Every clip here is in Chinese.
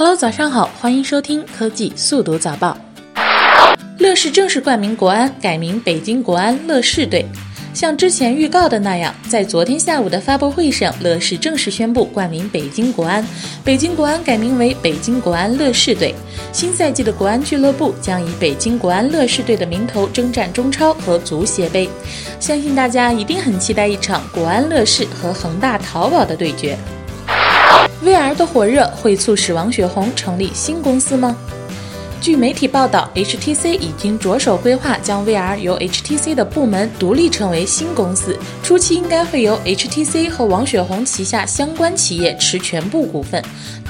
Hello，早上好，欢迎收听科技速读早报。乐视正式冠名国安，改名北京国安乐视队。像之前预告的那样，在昨天下午的发布会上，乐视正式宣布冠名北京国安，北京国安改名为北京国安乐视队。新赛季的国安俱乐部将以北京国安乐视队的名头征战中超和足协杯。相信大家一定很期待一场国安乐视和恒大淘宝的对决。VR 的火热会促使王雪红成立新公司吗？据媒体报道，HTC 已经着手规划将 VR 由 HTC 的部门独立成为新公司，初期应该会由 HTC 和王雪红旗下相关企业持全部股份，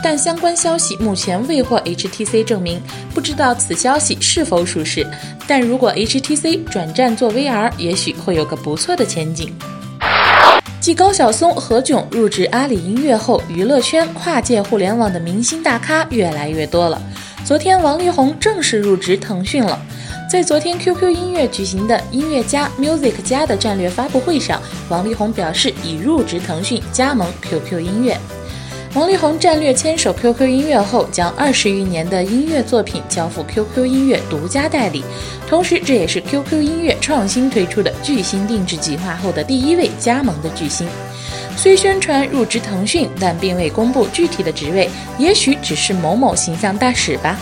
但相关消息目前未获 HTC 证明，不知道此消息是否属实。但如果 HTC 转战做 VR，也许会有个不错的前景。继高晓松、何炅入职阿里音乐后，娱乐圈跨界互联网的明星大咖越来越多了。昨天，王力宏正式入职腾讯了。在昨天 QQ 音乐举行的音乐家 Music 家的战略发布会上，王力宏表示已入职腾讯，加盟 QQ 音乐。王力宏战略牵手 QQ 音乐后，将二十余年的音乐作品交付 QQ 音乐独家代理，同时这也是 QQ 音乐创新推出的巨星定制计划后的第一位加盟的巨星。虽宣传入职腾讯，但并未公布具体的职位，也许只是某某形象大使吧。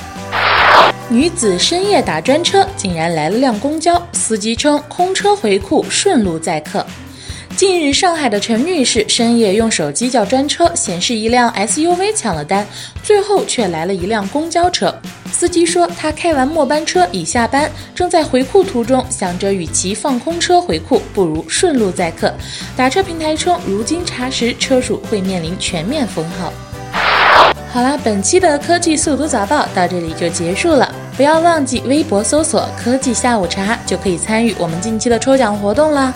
女子深夜打专车，竟然来了辆公交，司机称空车回库，顺路载客。近日，上海的陈女士深夜用手机叫专车，显示一辆 SUV 抢了单，最后却来了一辆公交车。司机说，他开完末班车已下班，正在回库途中，想着与其放空车回库，不如顺路载客。打车平台称，如今查实，车主会面临全面封号。好啦，本期的科技速读早报到这里就结束了，不要忘记微博搜索“科技下午茶”，就可以参与我们近期的抽奖活动啦。